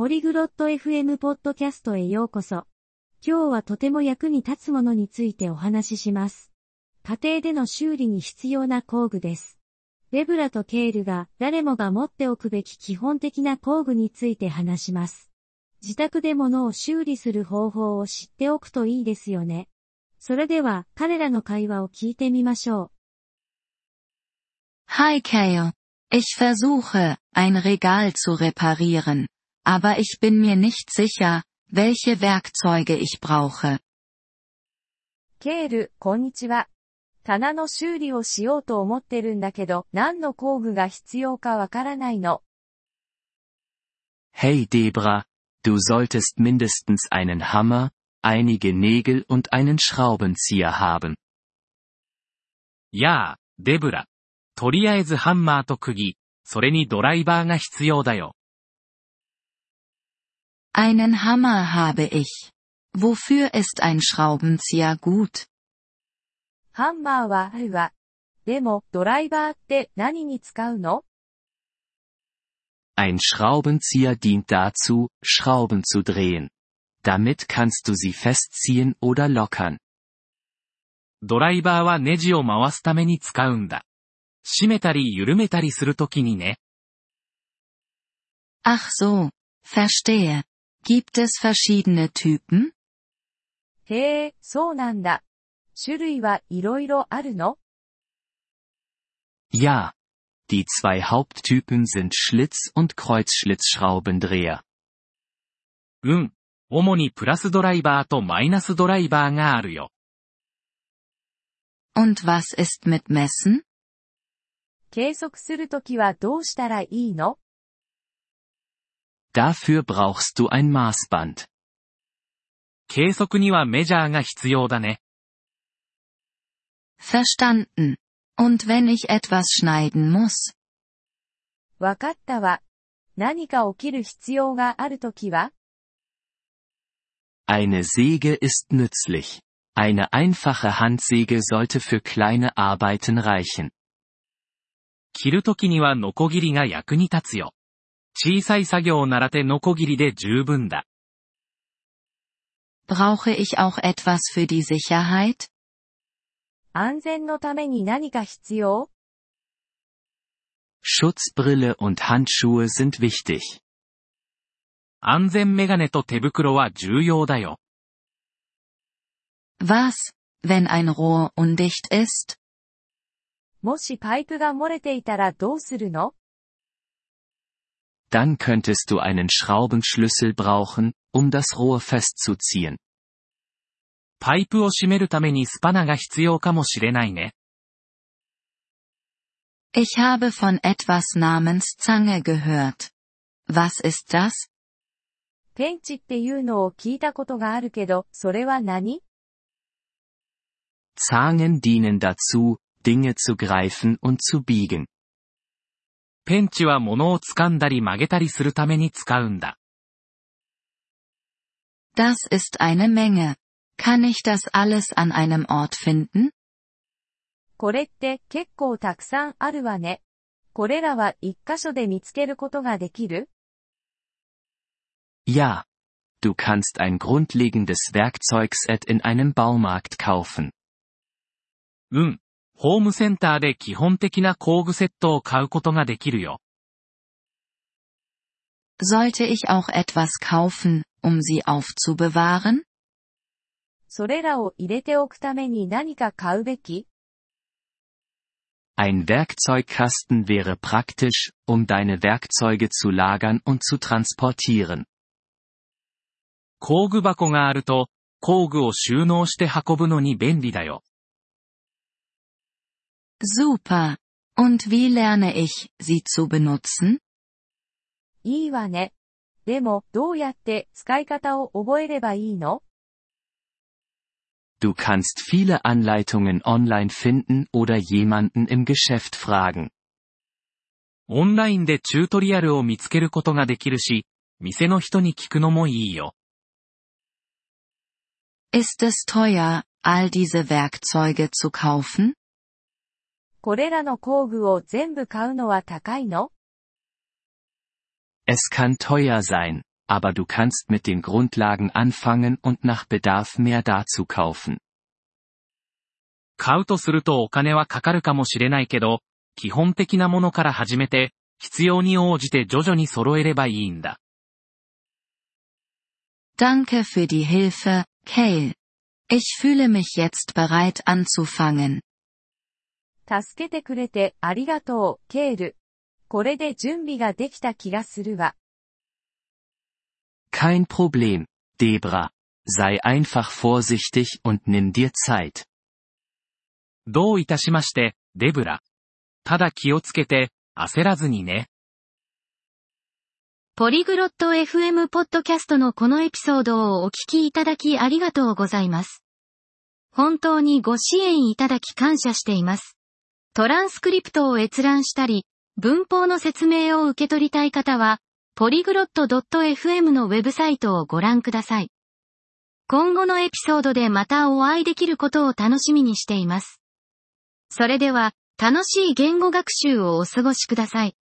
ポリグロット FM ポッドキャストへようこそ。今日はとても役に立つものについてお話しします。家庭での修理に必要な工具です。レブラとケールが誰もが持っておくべき基本的な工具について話します。自宅で物を修理する方法を知っておくといいですよね。それでは彼らの会話を聞いてみましょう。Hi Kale. Ich versuche, ein Regal zu reparieren, aber ich bin mir nicht sicher, welche Werkzeuge ich brauche. ケール、こんにちは。棚の修理をしようと思ってるんだけど、何の工具が必要かわからないの。 Hey Debra, du solltest mindestens einen Hammer, einige Nägel und einen Schraubenzieher haben. やあ、デブラ。とりあえずハンマーと釘、それにドライバーが必要だよ。 Einen Hammer habe ich. Wofür ist ein Schraubenzieher gut? ハンマーはあるわ。でも、ドライバーって何に使うの Ein Schraubenzieher dient dazu, Schrauben zu drehen. Damit kannst du sie festziehen oder lockern. ドライバーはネジを回すために使うんだ。締めたり緩めたりするときにね。 Ach so, verstehe. Gibt es verschiedene Typen? へえ、そうなんだ。種類はいろいろあるの Ja. Die zwei Haupttypen sind Schlitz- und Kreuzschlitzschraubendreher. うん。主にプラスドライバーとマイナスドライバーがあるよ。 Und was ist mit Messen? 計測するときはどうしたらいいの Dafür brauchst du ein Maßband. 計測にはメジャーが必要だね。 Verstanden. Und wenn ich etwas schneiden muss? わかったわ。何か起きる必要があるときは Eine Säge ist nützlich. Eine einfache Handsäge sollte für kleine Arbeiten reichen. 切るときにはノコギリが役に立つよ。 小さい作業ならてノコギリで十分だ。Brauche ich auch etwas für die Sicherheit? 安全のために何か必要 Schutzbrille und Handschuhe sind wichtig. 安全メガネと手袋は重要だよ。Was, wenn ein Rohr undicht ist? もしパイプが漏れていたらどうするの Dann könntest du einen Schraubenschlüssel brauchen, um das Rohr festzuziehen. パイプを閉めるためにスパナが必要かもしれないね。 Ich habe von etwas namens Zange gehört. Was ist das? ペンチっていうのを聞いたことがあるけど、それは何 Zangen dienen dazu, Dinge zu greifen und zu biegen. ペンチは物を掴んだり曲げたりするために使うんだ。 Das ist eine Menge. Kann ich das alles an einem Ort finden? これって結構たくさんあるわね。これらは一箇所で見つけることができる Ja. Du kannst ein grundlegendes Werkzeugset in einem Baumarkt kaufen. うん。 ホームセンターで基本的な工具セットを買うことができるよ。Sollte ich auch etwas kaufen, um sie aufzubewahren? それらを入れておくために何か買うべき Ein Werkzeugkasten wäre praktisch, um deine Werkzeuge zu lagern und zu transportieren. 工具箱があると、工具を収納して運ぶのに便利だよ。Super. Und wie lerne ich, sie zu benutzen? いいわね。でも、どうやって使い方を覚えればいいの Du kannst viele Anleitungen online finden oder jemanden im Geschäft fragen. オンラインでチュートリアルを見つけることができるし、店の人に聞くのもいいよ。 Ist es teuer, all diese Werkzeuge zu kaufen? これらの工具を全部買うのは高いの Es kann teuer sein, aber du kannst mit den Grundlagen anfangen und nach Bedarf mehr dazu kaufen. 買うとするとお金はかかるかもしれないけど、基本的なものから始めて、必要に応じて徐々に揃えればいいんだ。Danke für die Hilfe, Kale. Ich fühle mich jetzt bereit anzufangen. 助けてくれてありがとう、ケール。これで準備ができた気がするわ。Kein Problem, Debra. Sei einfach vorsichtig und nimm dir Zeit. どういたしまして、デブラ。ただ気をつけて、焦らずにね。ポリグロット FM ポッドキャストのこのエピソードをお聞きいただきありがとうございます。本当にご支援いただき感謝しています。トランスクリプトを閲覧したり、文法の説明を受け取りたい方は、ポリグロット .fm のウェブサイトをご覧ください。今後のエピソードでまたお会いできることを楽しみにしています。それでは、楽しい言語学習をお過ごしください。